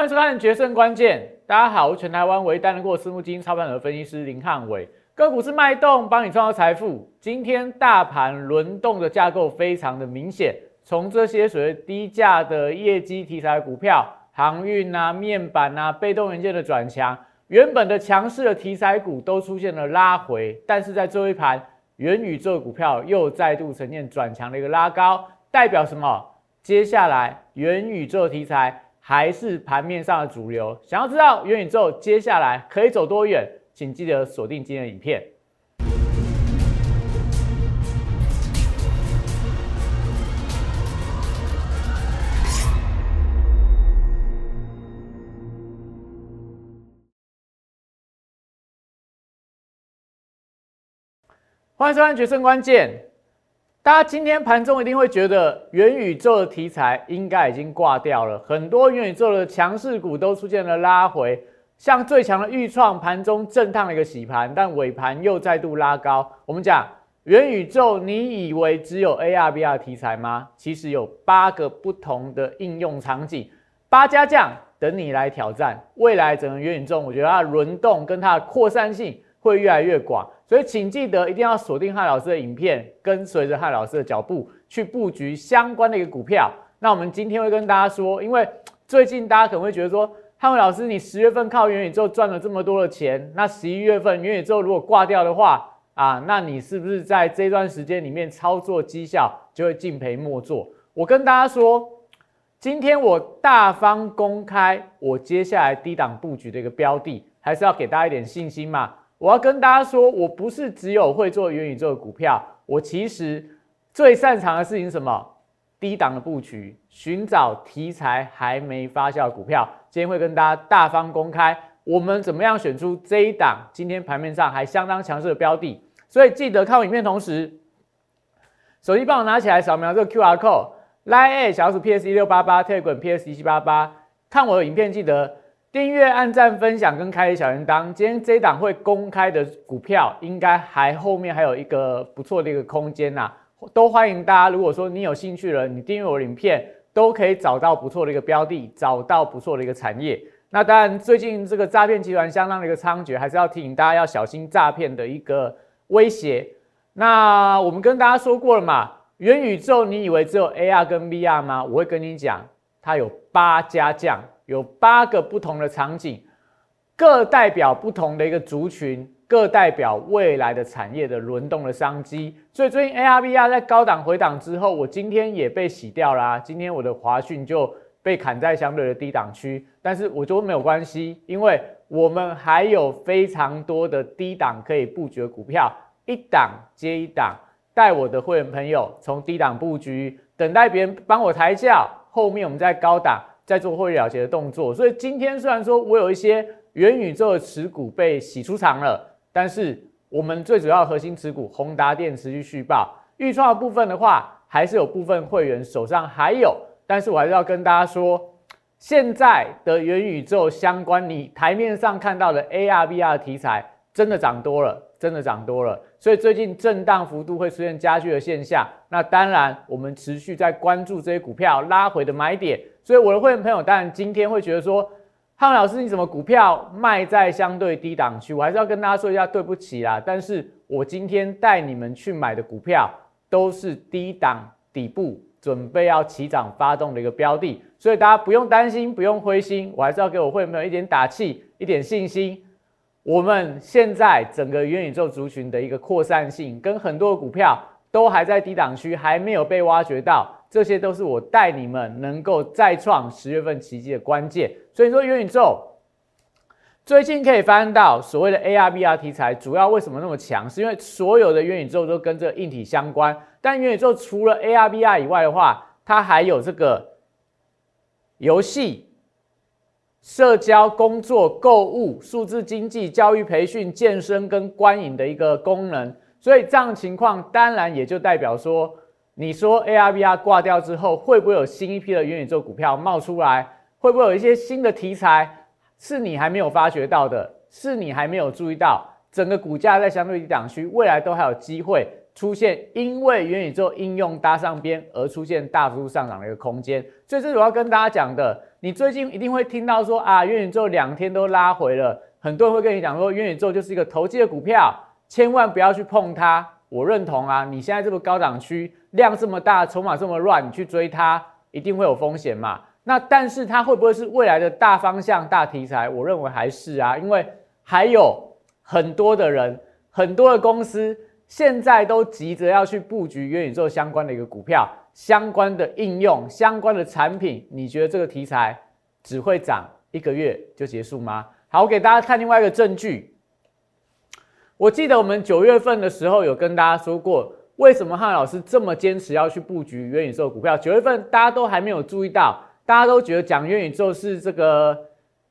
欢迎收看《决胜关键》。大家好，我是全台湾唯一担任过私募基金操盘的分析师林汉伟。个股是脉动，帮你创造财富。今天大盘轮动的架构非常的明显，从这些所谓低价的业绩题材股票，航运啊、面板啊、被动元件的转强，原本的强势的题材股都出现了拉回，但是在最后一盘，元宇宙股票又再度呈现转强的一个拉高，代表什么？接下来元宇宙题材还是盘面上的主流。想要知道元宇宙接下来可以走多远，请记得锁定今天的影片。欢迎收看《决胜关键》。大家今天盘中一定会觉得元宇宙的题材应该已经挂掉了，很多元宇宙的强势股都出现了拉回，像最强的预创盘中震荡了一个洗盘，但尾盘又再度拉高。我们讲元宇宙，你以为只有 AR、VR 题材吗？其实有八个不同的应用场景，八家将等你来挑战。未来整个元宇宙，我觉得它的轮动跟它的扩散性会越来越广。所以，请记得一定要锁定汉老师的影片，跟随着汉老师的脚步去布局相关的一个股票。那我们今天会跟大家说，因为最近大家可能会觉得说，汉老师，你十月份靠元宇宙赚了这么多的钱，那十一月份元宇宙如果挂掉的话，啊，那你是不是在这段时间里面操作绩效就会敬赔莫做？我跟大家说，今天我大方公开我接下来低档布局的一个标的，还是要给大家一点信心嘛。我要跟大家说，我不是只有会做元宇宙的股票，我其实最擅长的事情是什么？低档的布局，寻找题材还没发酵的股票。今天会跟大家大方公开，我们怎么样选出这一档今天盘面上还相当强势的标的。所以记得看我影片同时，手机帮我拿起来扫描这个 QR code，Line 小鼠 PS 一六八八，Telegram PS 一七八八，看我的影片记得。订阅、按赞、分享跟开小铃铛。今天这档会公开的股票，应该还后面还有一个不错的一个空间呐，都欢迎大家。如果说你有兴趣了，你订阅我影片，都可以找到不错的一个标的，找到不错的一个产业。那当然，最近这个诈骗集团相当的一个猖獗，还是要提醒大家要小心诈骗的一个威胁。那我们跟大家说过了嘛，元宇宙你以为只有 AR 跟 VR 吗？我会跟你讲，它有八家将。有八个不同的场景，各代表不同的一个族群，各代表未来的产业的轮动的商机。所以最近 ARVR 在高档回档之后，我今天也被洗掉啦。今天我的华讯就被砍在相对的低档区，但是我觉得没有关系，因为我们还有非常多的低档可以布局的股票，一档接一档，带我的会员朋友从低档布局，等待别人帮我抬轿，后面我们在高档。在做获利了结的动作，所以今天虽然说我有一些元宇宙的持股被洗出场了，但是我们最主要核心持股宏达电持续续报，预创的部分的话，还是有部分会员手上还有，但是我还是要跟大家说，现在的元宇宙相关你台面上看到的 AR、VR 题材真的涨多了，真的涨多了，所以最近震荡幅度会出现加剧的现象。那当然，我们持续在关注这些股票拉回的买点。所以我的会员朋友当然今天会觉得说，汉老师你怎么股票卖在相对低档区？我还是要跟大家说一下，对不起啦。但是我今天带你们去买的股票都是低档底部，准备要起涨发动的一个标的，所以大家不用担心，不用灰心。我还是要给我会员朋友一点打气，一点信心。我们现在整个元宇宙族群的一个扩散性，跟很多股票都还在低档区，还没有被挖掘到。这些都是我带你们能够再创十月份奇迹的关键。所以说元宇宙最近可以翻到所谓的 AR、VR 题材，主要为什么那么强？是因为所有的元宇宙都跟这个硬体相关。但元宇宙除了 AR、VR 以外的话，它还有这个游戏、社交、工作、购物、数字经济、教育培训、健身跟观影的一个功能。所以这样情况，当然也就代表说。你说 ARVR 挂掉之后，会不会有新一批的元宇宙股票冒出来？会不会有一些新的题材是你还没有发掘到的？是你还没有注意到？整个股价在相对低档区，未来都还有机会出现，因为元宇宙应用搭上边而出现大幅度上涨的一个空间。所以，这是我要跟大家讲的。你最近一定会听到说啊，元宇宙两天都拉回了，很多人会跟你讲说，元宇宙就是一个投机的股票，千万不要去碰它。我认同啊，你现在这个高档区量这么大，筹码这么乱，你去追它一定会有风险嘛。那但是它会不会是未来的大方向、大题材？我认为还是啊，因为还有很多的人、很多的公司现在都急着要去布局元宇宙相关的一个股票、相关的应用、相关的产品。你觉得这个题材只会涨一个月就结束吗？好，我给大家看另外一个证据。我记得我们九月份的时候有跟大家说过，为什么汉老师这么坚持要去布局元宇宙股票？九月份大家都还没有注意到，大家都觉得讲元宇宙是这个，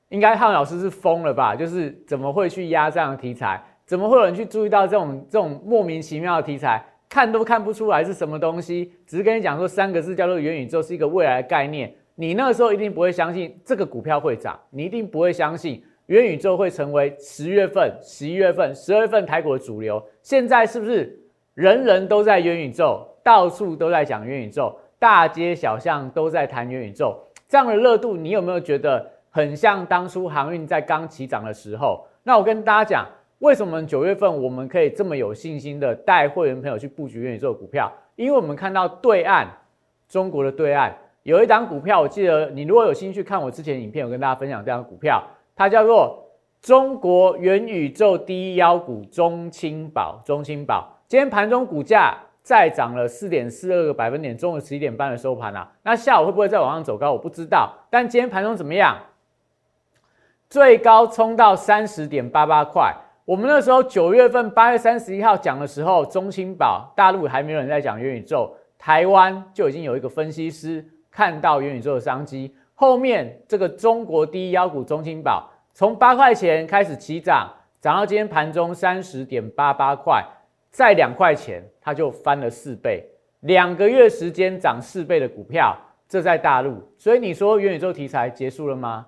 应该汉老师是疯了吧？就是怎么会去压这样的题材？怎么会有人去注意到这种这种莫名其妙的题材？看都看不出来是什么东西，只是跟你讲说三个字叫做元宇宙是一个未来的概念，你那个时候一定不会相信这个股票会涨，你一定不会相信。元宇宙会成为十月份、十一月份、十二月份台股的主流。现在是不是人人都在元宇宙，到处都在讲元宇宙，大街小巷都在谈元宇宙？这样的热度，你有没有觉得很像当初航运在刚起涨的时候？那我跟大家讲，为什么九月份我们可以这么有信心的带会员朋友去布局元宇宙股票？因为我们看到对岸中国的对岸有一档股票，我记得你如果有兴趣看我之前影片，我跟大家分享这张股票。它叫做中国元宇宙第一妖股中青宝，中青宝今天盘中股价再涨了四点四二个百分点，中午十一点半的收盘啊。那下午会不会再往上走高？我不知道。但今天盘中怎么样？最高冲到三十点八八块。我们那时候九月份八月三十一号讲的时候，中青宝大陆还没有人在讲元宇宙，台湾就已经有一个分析师看到元宇宙的商机。后面这个中国第一妖股中青宝从八块钱开始起涨，涨到今天盘中三十点八八块，再两块钱它就翻了四倍，两个月时间涨四倍的股票，这在大陆，所以你说元宇宙题材结束了吗？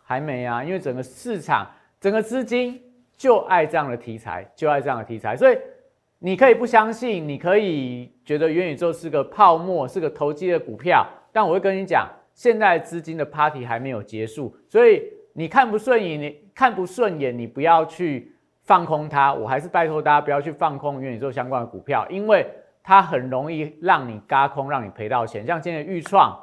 还没啊，因为整个市场、整个资金就爱这样的题材，就爱这样的题材，所以你可以不相信，你可以觉得元宇宙是个泡沫，是个投机的股票，但我会跟你讲。现在资金的 party 还没有结束，所以你看不顺眼，你看不顺眼，你不要去放空它。我还是拜托大家不要去放空元宇宙相关的股票，因为它很容易让你嘎空，让你赔到钱。像今天的预创，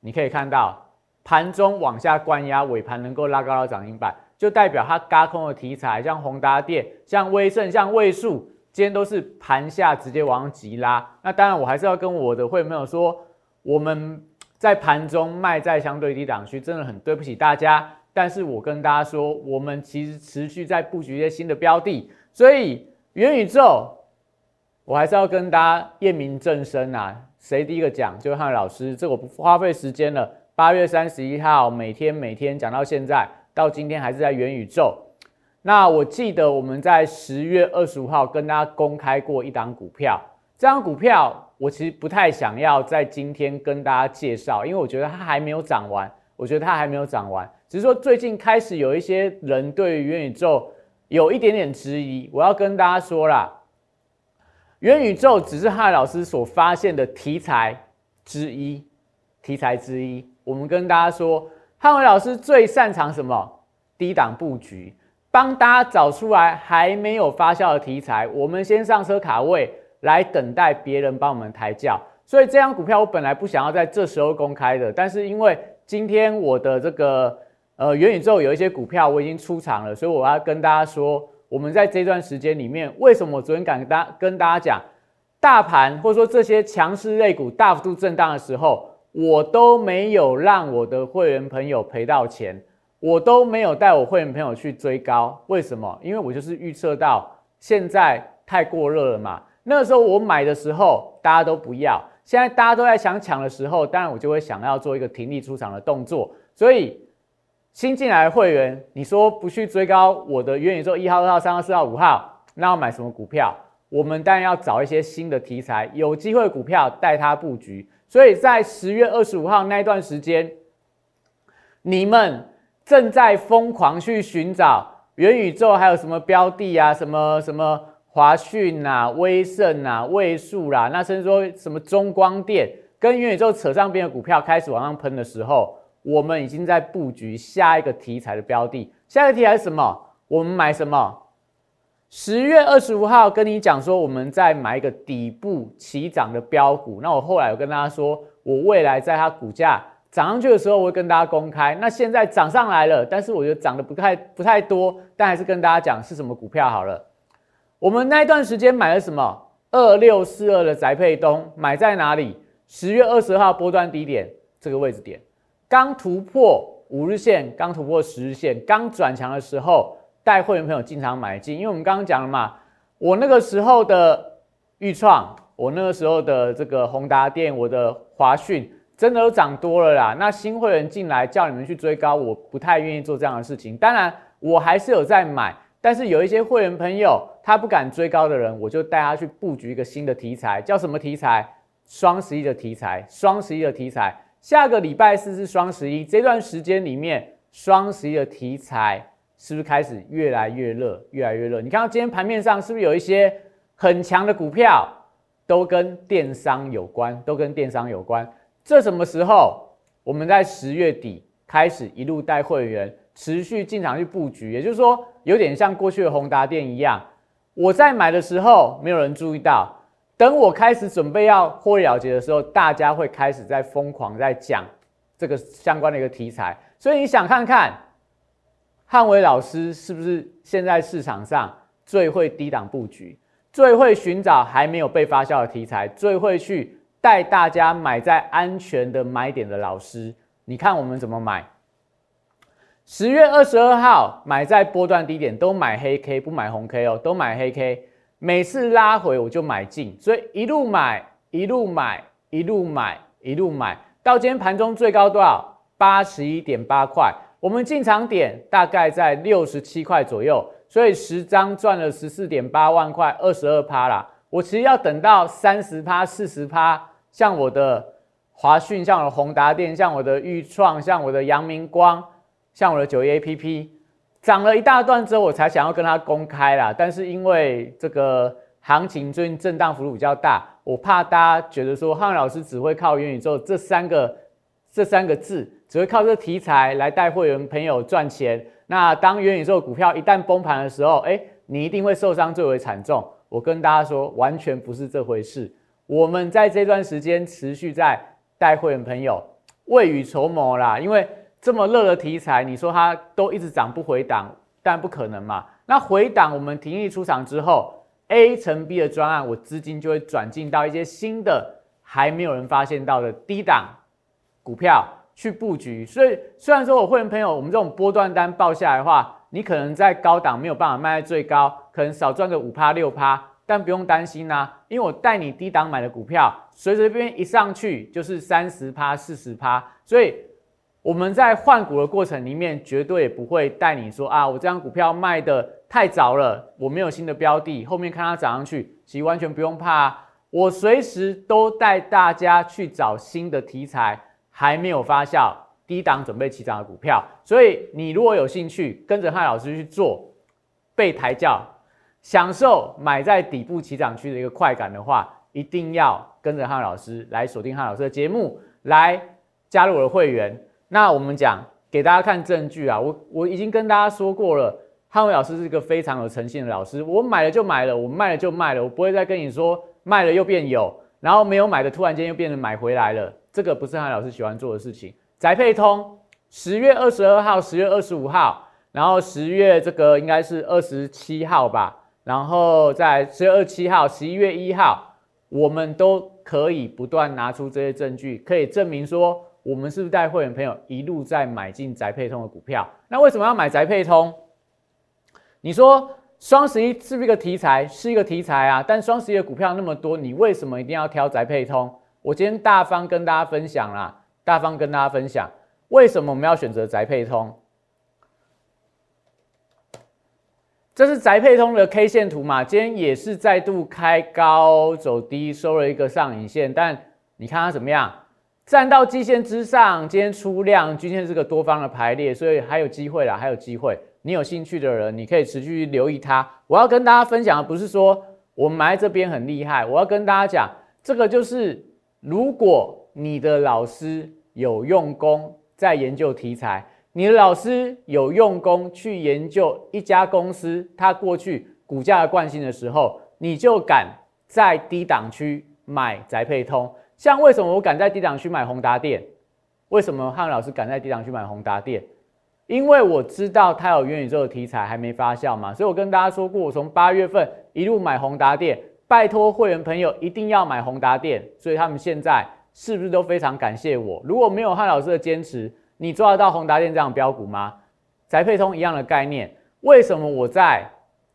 你可以看到盘中往下灌压，尾盘能够拉高到涨停板，就代表它嘎空的题材，像宏达电、像威盛、像位数，今天都是盘下直接往上急拉。那当然，我还是要跟我的会员朋友说，我们。在盘中卖在相对低档区，真的很对不起大家。但是我跟大家说，我们其实持续在布局一些新的标的，所以元宇宙，我还是要跟大家验明正身啊。谁第一个讲，就是汉老师，这我不花费时间了。八月三十一号，每天每天讲到现在，到今天还是在元宇宙。那我记得我们在十月二十五号跟大家公开过一档股票，这张股票。我其实不太想要在今天跟大家介绍，因为我觉得它还没有涨完。我觉得它还没有涨完，只是说最近开始有一些人对于元宇宙有一点点质疑。我要跟大家说啦，元宇宙只是汉老师所发现的题材之一，题材之一。我们跟大家说，汉伟老师最擅长什么？低档布局，帮大家找出来还没有发酵的题材，我们先上车卡位。来等待别人帮我们抬轿，所以这张股票我本来不想要在这时候公开的，但是因为今天我的这个呃元宇宙有一些股票我已经出场了，所以我要跟大家说，我们在这段时间里面，为什么我昨天敢跟大跟大家讲，大盘或者说这些强势类股大幅度震荡的时候，我都没有让我的会员朋友赔到钱，我都没有带我会员朋友去追高，为什么？因为我就是预测到现在太过热了嘛。那个时候我买的时候，大家都不要。现在大家都在想抢的时候，当然我就会想要做一个停利出场的动作。所以新进来的会员，你说不去追高我的元宇宙一号、二号、三号、四号、五号，那要买什么股票？我们当然要找一些新的题材，有机会股票带它布局。所以在十月二十五号那一段时间，你们正在疯狂去寻找元宇宙还有什么标的啊，什么什么。华讯呐、威盛呐、位数啦，那甚至说什么中光电跟元宇宙扯上边的股票开始往上喷的时候，我们已经在布局下一个题材的标的。下一个题材是什么？我们买什么？十月二十五号跟你讲说，我们在买一个底部起涨的标股。那我后来有跟大家说，我未来在它股价涨上去的时候，我会跟大家公开。那现在涨上来了，但是我觉得涨得不太不太多，但还是跟大家讲是什么股票好了。我们那一段时间买了什么？二六四二的宅配东，买在哪里？十月二十号波段低点这个位置点，刚突破五日线，刚突破十日线，刚转强的时候。带会员朋友进场买进，因为我们刚刚讲了嘛，我那个时候的预创，我那个时候的这个宏达电，我的华讯真的都涨多了啦。那新会员进来叫你们去追高，我不太愿意做这样的事情。当然，我还是有在买，但是有一些会员朋友他不敢追高的人，我就带他去布局一个新的题材，叫什么题材？双十一的题材，双十一的题材。下个礼拜四是双十一，这段时间里面，双十一的题材。是不是开始越来越热，越来越热？你看到今天盘面上是不是有一些很强的股票，都跟电商有关，都跟电商有关？这什么时候？我们在十月底开始一路带会员持续进场去布局，也就是说，有点像过去的宏达电一样，我在买的时候没有人注意到，等我开始准备要获利了结的时候，大家会开始在疯狂在讲这个相关的一个题材，所以你想看看。汉伟老师是不是现在市场上最会低档布局、最会寻找还没有被发酵的题材、最会去带大家买在安全的买点的老师？你看我们怎么买？十月二十二号买在波段低点，都买黑 K 不买红 K 哦，都买黑 K。每次拉回我就买进，所以一路买一路买一路买一路买到今天盘中最高多少？八十一点八块。我们进场点大概在六十七块左右，所以十张赚了十四点八万块，二十二趴啦。我其实要等到三十趴、四十趴，像我的华讯，像我的宏达电，像我的裕创，像我的阳明光，像我的九一 A P P，涨了一大段之后，我才想要跟它公开啦。但是因为这个行情最近震荡幅度比较大，我怕大家觉得说汉老师只会靠元宇宙这三个这三个字。只会靠这个题材来带会员朋友赚钱。那当元宇宙股票一旦崩盘的时候，哎，你一定会受伤最为惨重。我跟大家说，完全不是这回事。我们在这段时间持续在带会员朋友未雨绸缪啦。因为这么热的题材，你说它都一直涨不回档，但不可能嘛。那回档我们停利出场之后，A 乘 B 的专案，我资金就会转进到一些新的还没有人发现到的低档股票。去布局，所以虽然说我会员朋友，我们这种波段单报下来的话，你可能在高档没有办法卖在最高，可能少赚个五趴六趴，但不用担心呐，因为我带你低档买的股票，随随便便一上去就是三十趴四十趴，所以我们在换股的过程里面，绝对不会带你说啊，我这张股票卖的太早了，我没有新的标的，后面看它涨上去，其实完全不用怕，啊我随时都带大家去找新的题材。还没有发酵，低档准备起涨的股票，所以你如果有兴趣跟着汉老师去做，被抬轿，享受买在底部起涨区的一个快感的话，一定要跟着汉老师来锁定汉老师的节目，来加入我的会员。那我们讲给大家看证据啊，我我已经跟大家说过了，汉伟老师是一个非常有诚信的老师，我买了就买了，我卖了就卖了，我不会再跟你说卖了又变有，然后没有买的突然间又变成买回来了。这个不是韩老师喜欢做的事情。宅配通十月二十二号、十月二十五号，然后十月这个应该是二十七号吧，然后在十月二十七号、十一月一号，我们都可以不断拿出这些证据，可以证明说我们是不是带会员朋友一路在买进宅配通的股票。那为什么要买宅配通？你说双十一是不是一个题材？是一个题材啊，但双十一的股票那么多，你为什么一定要挑宅配通？我今天大方跟大家分享啦，大方跟大家分享，为什么我们要选择宅配通？这是宅配通的 K 线图嘛？今天也是再度开高走低，收了一个上影线，但你看它怎么样？站到季线之上，今天出量，均线是个多方的排列，所以还有机会啦，还有机会。你有兴趣的人，你可以持续留意它。我要跟大家分享的不是说我们埋这边很厉害，我要跟大家讲，这个就是。如果你的老师有用功，在研究题材，你的老师有用功去研究一家公司它过去股价的惯性的时候，你就敢在低档区买宅配通。像为什么我敢在低档区买宏达电？为什么汉老师敢在低档区买宏达电？因为我知道它有元宇宙的题材还没发酵嘛，所以我跟大家说过，我从八月份一路买宏达电，拜托会员朋友一定要买宏达电，所以他们现在是不是都非常感谢我？如果没有汉老师的坚持，你抓得到宏达电这样标股吗？宅配通一样的概念，为什么我在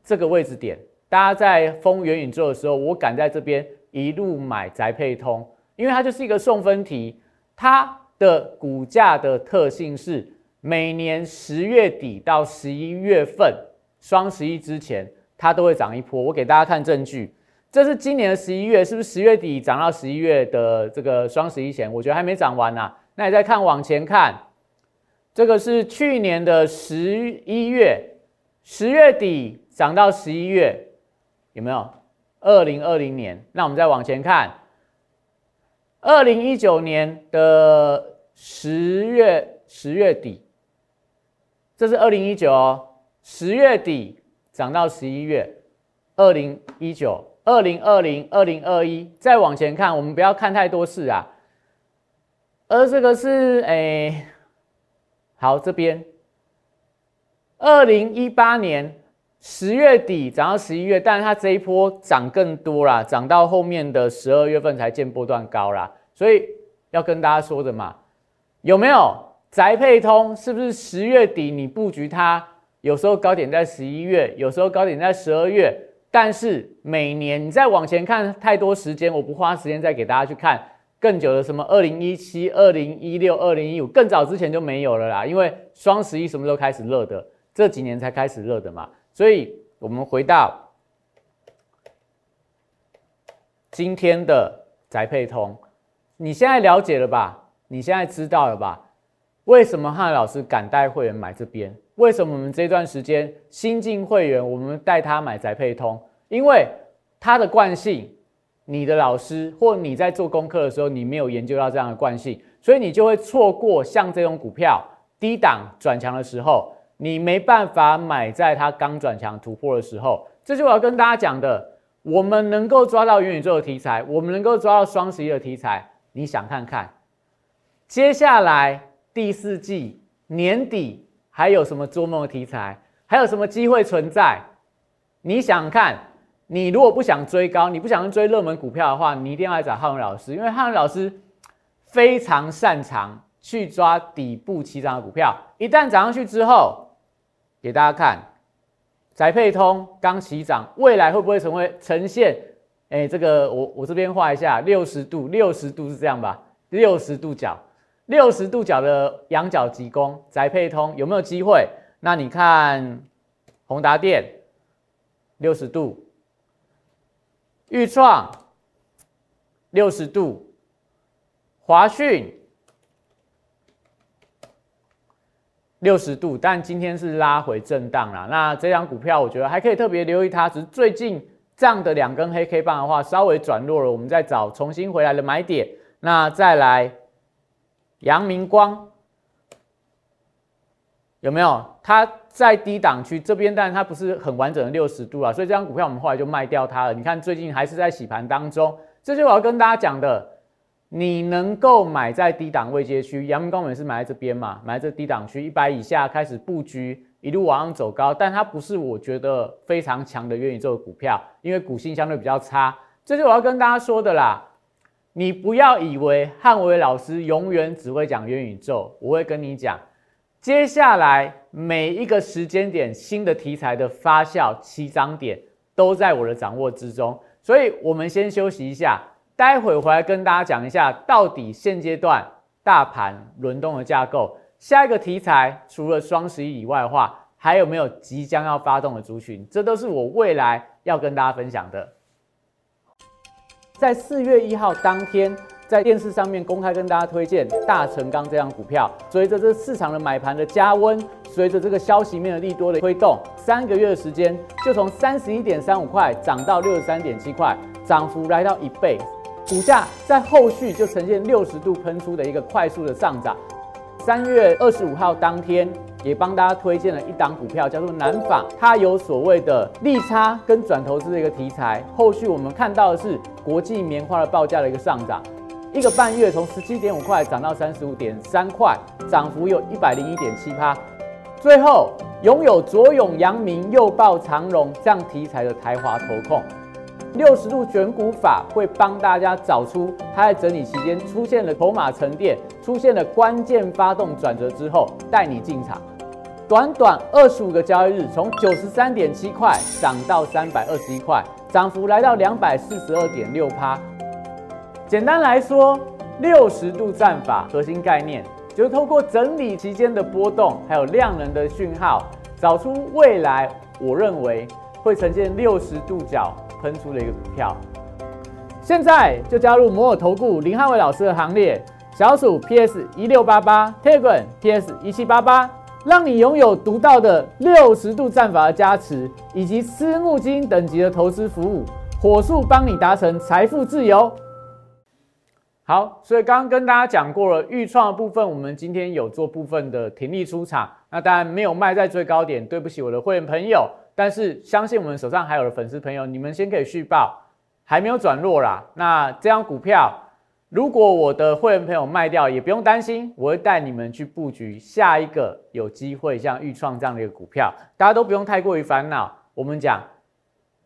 这个位置点，大家在封元宇宙的时候，我敢在这边一路买宅配通？因为它就是一个送分题，它的股价的特性是。每年十月底到十一月份，双十一之前，它都会涨一波。我给大家看证据，这是今年的十一月，是不是十月底涨到十一月的这个双十一前？我觉得还没涨完呢。那你再看往前看，这个是去年的十一月，十月底涨到十一月，有没有？二零二零年，那我们再往前看，二零一九年的十月十月底。这是二零一九哦，十月底涨到十一月，二零一九、二零二零、二零二一，再往前看，我们不要看太多事啊。而这个是诶，好这边，二零一八年十月底涨到十一月，但是它这一波涨更多啦，涨到后面的十二月份才见波段高啦，所以要跟大家说的嘛，有没有？宅配通是不是十月底你布局它？有时候高点在十一月，有时候高点在十二月。但是每年你再往前看太多时间，我不花时间再给大家去看更久的什么二零一七、二零一六、二零一五，更早之前就没有了啦。因为双十一什么时候开始热的？这几年才开始热的嘛。所以我们回到今天的宅配通，你现在了解了吧？你现在知道了吧？为什么汉老师敢带会员买这边？为什么我们这段时间新进会员，我们带他买宅配通？因为他的惯性，你的老师或你在做功课的时候，你没有研究到这样的惯性，所以你就会错过像这种股票低档转强的时候，你没办法买在它刚转强突破的时候。这是我要跟大家讲的。我们能够抓到元宇宙的题材，我们能够抓到双十一的题材，你想看看接下来。第四季年底还有什么做梦的题材？还有什么机会存在？你想看？你如果不想追高，你不想追热门股票的话，你一定要来找汉文老师，因为汉文老师非常擅长去抓底部起涨的股票。一旦涨上去之后，给大家看，宅配通刚起涨，未来会不会成为呈现？哎，这个我我这边画一下，六十度，六十度是这样吧？六十度角。六十度角的仰角急攻，宅配通有没有机会？那你看宏达电六十度，豫创六十度，华讯六十度，但今天是拉回震荡了。那这张股票我觉得还可以特别留意它，只是最近这样的两根黑 K 棒的话，稍微转弱了，我们再找重新回来的买点。那再来。阳明光有没有？它在低档区这边，但是它不是很完整的六十度啊，所以这张股票我们后来就卖掉它了。你看最近还是在洗盘当中，这就我要跟大家讲的，你能够买在低档位阶区，阳明光也是买在这边嘛，买在低档区一百以下开始布局，一路往上走高，但它不是我觉得非常强的元宇宙股票，因为股性相对比较差，这就我要跟大家说的啦。你不要以为汉伟老师永远只会讲元宇宙，我会跟你讲，接下来每一个时间点新的题材的发酵起涨点都在我的掌握之中，所以我们先休息一下，待会回来跟大家讲一下，到底现阶段大盘轮动的架构，下一个题材除了双十一以外的话，还有没有即将要发动的族群，这都是我未来要跟大家分享的。在四月一号当天，在电视上面公开跟大家推荐大成钢这张股票。随着这市场的买盘的加温，随着这个消息面的利多的推动，三个月的时间就从三十一点三五块涨到六十三点七块，涨幅来到一倍。股价在后续就呈现六十度喷出的一个快速的上涨。三月二十五号当天，也帮大家推荐了一档股票，叫做南纺，它有所谓的利差跟转投资的一个题材。后续我们看到的是国际棉花的报价的一个上涨，一个半月从十七点五块涨到三十五点三块，涨幅有一百零一点七趴。最后，拥有左永、阳明、右报、长荣这样题材的台华投控。六十度选股法会帮大家找出它在整理期间出现了筹码沉淀、出现了关键发动转折之后，带你进场。短短二十五个交易日，从九十三点七块涨到三百二十一块，涨幅来到两百四十二点六趴。简单来说，六十度战法核心概念就是透过整理期间的波动，还有量能的讯号，找出未来我认为会呈现六十度角。喷出的一个股票，现在就加入摩尔投顾林汉伟老师的行列，小鼠 PS 一六八八，Telegram PS 一七八八，让你拥有独到的六十度战法的加持，以及私募基金等级的投资服务，火速帮你达成财富自由。好，所以刚刚跟大家讲过了，预创的部分，我们今天有做部分的停利出场，那当然没有卖在最高点，对不起我的会员朋友。但是相信我们手上还有的粉丝朋友，你们先可以续报，还没有转弱啦。那这张股票，如果我的会员朋友卖掉，也不用担心，我会带你们去布局下一个有机会像豫创这样的一个股票，大家都不用太过于烦恼。我们讲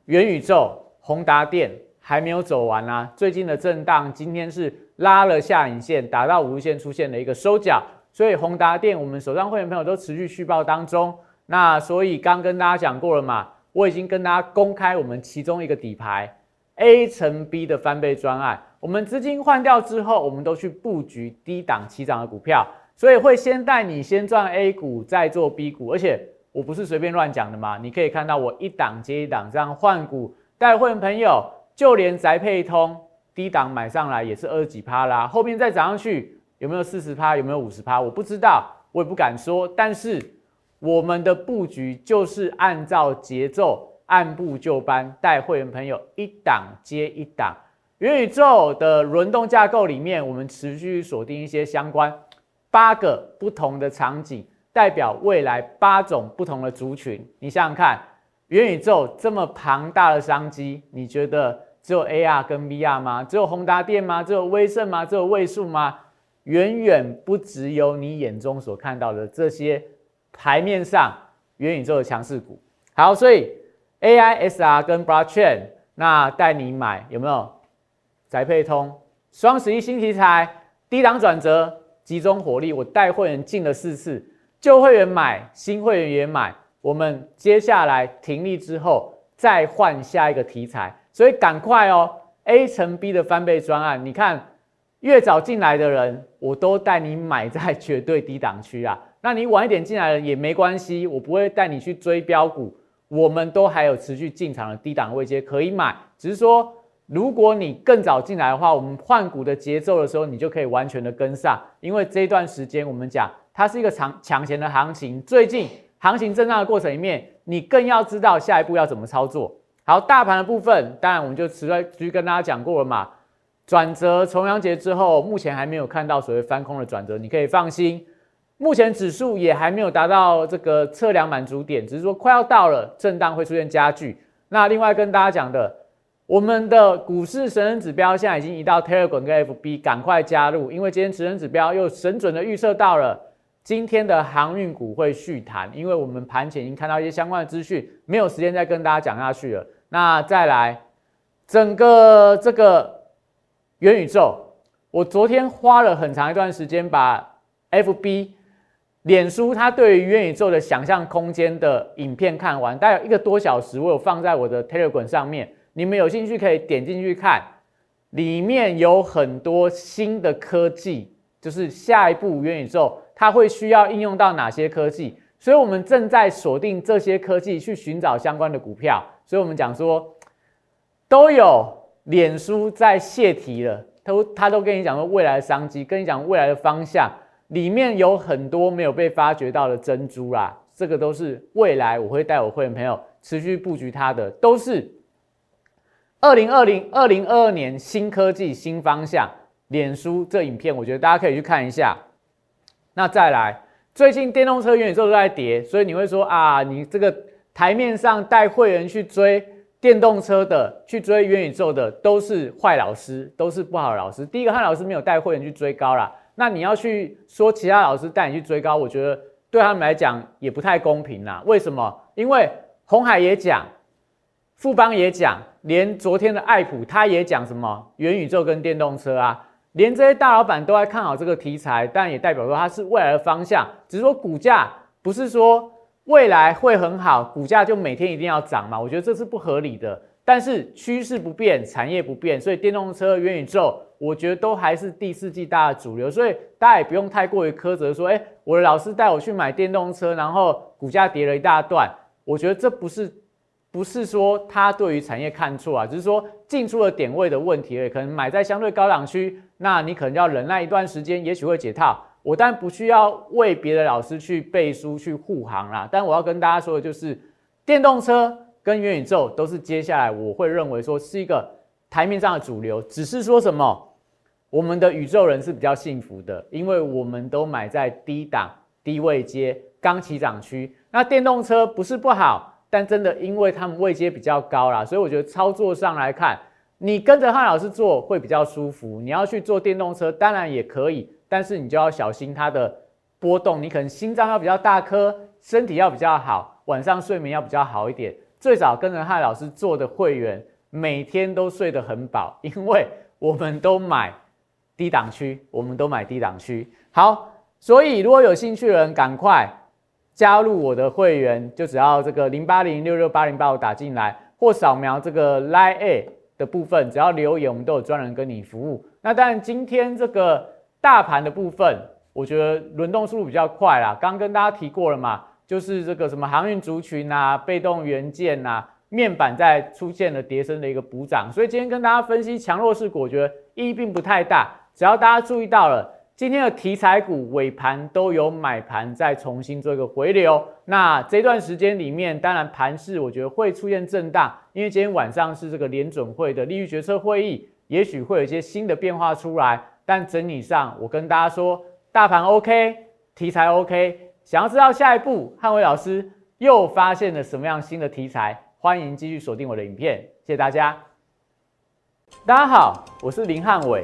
元宇宙、宏达电还没有走完啊，最近的震荡，今天是拉了下影线，打到五日线出现了一个收脚，所以宏达电我们手上会员朋友都持续续报当中。那所以刚跟大家讲过了嘛，我已经跟大家公开我们其中一个底牌 A 乘 B 的翻倍专案。我们资金换掉之后，我们都去布局低档起涨的股票，所以会先带你先赚 A 股，再做 B 股。而且我不是随便乱讲的嘛，你可以看到我一档接一档这样换股带会员朋友，就连宅配通低档买上来也是二十几趴啦，后面再涨上去有没有四十趴，有没有五十趴，我不知道，我也不敢说，但是。我们的布局就是按照节奏，按部就班，带会员朋友一档接一档。元宇宙的轮动架构里面，我们持续锁定一些相关八个不同的场景，代表未来八种不同的族群。你想想看，元宇宙这么庞大的商机，你觉得只有 AR 跟 VR 吗？只有宏达电吗？只有威盛吗？只有位数吗？远远不只有你眼中所看到的这些。台面上元宇宙的强势股，好，所以 AI SR 跟 Blockchain，那带你买有没有？宅配通双十一新题材，低档转折，集中火力，我带会员进了四次，旧会员买，新会员也买，我们接下来停利之后再换下一个题材，所以赶快哦，A 乘 B 的翻倍专案，你看越早进来的人，我都带你买在绝对低档区啊。那你晚一点进来了也没关系，我不会带你去追标股，我们都还有持续进场的低档位阶可以买。只是说，如果你更早进来的话，我们换股的节奏的时候，你就可以完全的跟上。因为这一段时间我们讲它是一个长抢钱的行情，最近行情震荡的过程里面，你更要知道下一步要怎么操作。好，大盘的部分，当然我们就持续跟大家讲过了嘛，转折重阳节之后，目前还没有看到所谓翻空的转折，你可以放心。目前指数也还没有达到这个测量满足点，只是说快要到了，震荡会出现加剧。那另外跟大家讲的，我们的股市神人指标现在已经移到 Telegram 跟 FB，赶快加入，因为今天神人指标又神准的预测到了今天的航运股会续弹，因为我们盘前已经看到一些相关的资讯，没有时间再跟大家讲下去了。那再来，整个这个元宇宙，我昨天花了很长一段时间把 FB。脸书它对于元宇宙的想象空间的影片看完，大概一个多小时，我有放在我的 Telegram 上面，你们有兴趣可以点进去看，里面有很多新的科技，就是下一步元宇宙它会需要应用到哪些科技，所以我们正在锁定这些科技去寻找相关的股票，所以我们讲说都有脸书在泄题了，都他都跟你讲说未来的商机，跟你讲未来的方向。里面有很多没有被发掘到的珍珠啦，这个都是未来我会带我会员朋友持续布局它的，都是二零二零二零二二年新科技新方向。脸书这影片，我觉得大家可以去看一下。那再来，最近电动车元宇宙都在跌，所以你会说啊，你这个台面上带会员去追电动车的，去追元宇宙的，都是坏老师，都是不好的老师。第一个，汉老师没有带会员去追高啦，那你要去说其他老师带你去追高，我觉得对他们来讲也不太公平啦。为什么？因为红海也讲。富邦也讲，连昨天的爱普他也讲什么元宇宙跟电动车啊，连这些大老板都在看好这个题材，但也代表说它是未来的方向。只是说股价不是说未来会很好，股价就每天一定要涨嘛？我觉得这是不合理的。但是趋势不变，产业不变，所以电动车、元宇宙，我觉得都还是第四季大的主流。所以大家也不用太过于苛责说，哎，我的老师带我去买电动车，然后股价跌了一大段，我觉得这不是。不是说他对于产业看错啊，只是说进出的点位的问题而已。可能买在相对高档区，那你可能要忍耐一段时间，也许会解套。我当然不需要为别的老师去背书去护航啦，但我要跟大家说的就是，电动车跟元宇宙都是接下来我会认为说是一个台面上的主流。只是说什么，我们的宇宙人是比较幸福的，因为我们都买在低档、低位阶、刚起涨区。那电动车不是不好。但真的，因为他们位阶比较高啦，所以我觉得操作上来看，你跟着汉老师做会比较舒服。你要去做电动车，当然也可以，但是你就要小心它的波动。你可能心脏要比较大颗，身体要比较好，晚上睡眠要比较好一点。最早跟着汉老师做的会员，每天都睡得很饱，因为我们都买低档区，我们都买低档区。好，所以如果有兴趣的人，赶快。加入我的会员，就只要这个零八零六六八零八五打进来，或扫描这个 Line A 的部分，只要留言，我们都有专人跟你服务。那当然，今天这个大盘的部分，我觉得轮动速度比较快啦。刚跟大家提过了嘛，就是这个什么航运族群啊、被动元件啊、面板在出现了叠升的一个补涨，所以今天跟大家分析强弱势股，我觉得意义并不太大。只要大家注意到了。今天的题材股尾盘都有买盘再重新做一个回流，那这段时间里面，当然盘势我觉得会出现震荡，因为今天晚上是这个联准会的利率决策会议，也许会有一些新的变化出来。但整体上，我跟大家说，大盘 OK，题材 OK。想要知道下一步汉伟老师又发现了什么样新的题材，欢迎继续锁定我的影片。谢谢大家。大家好，我是林汉伟。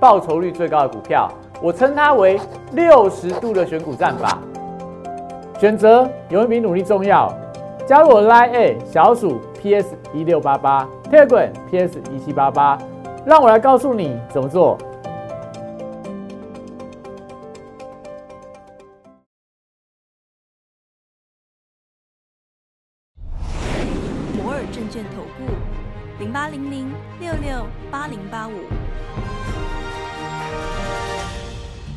报酬率最高的股票，我称它为六十度的选股战法。选择有一比努力重要。加入我 Line A 小鼠 PS 一六八八，Telegram PS 一七八八，让我来告诉你怎么做。摩尔证券投顾零八零零六六八零八五。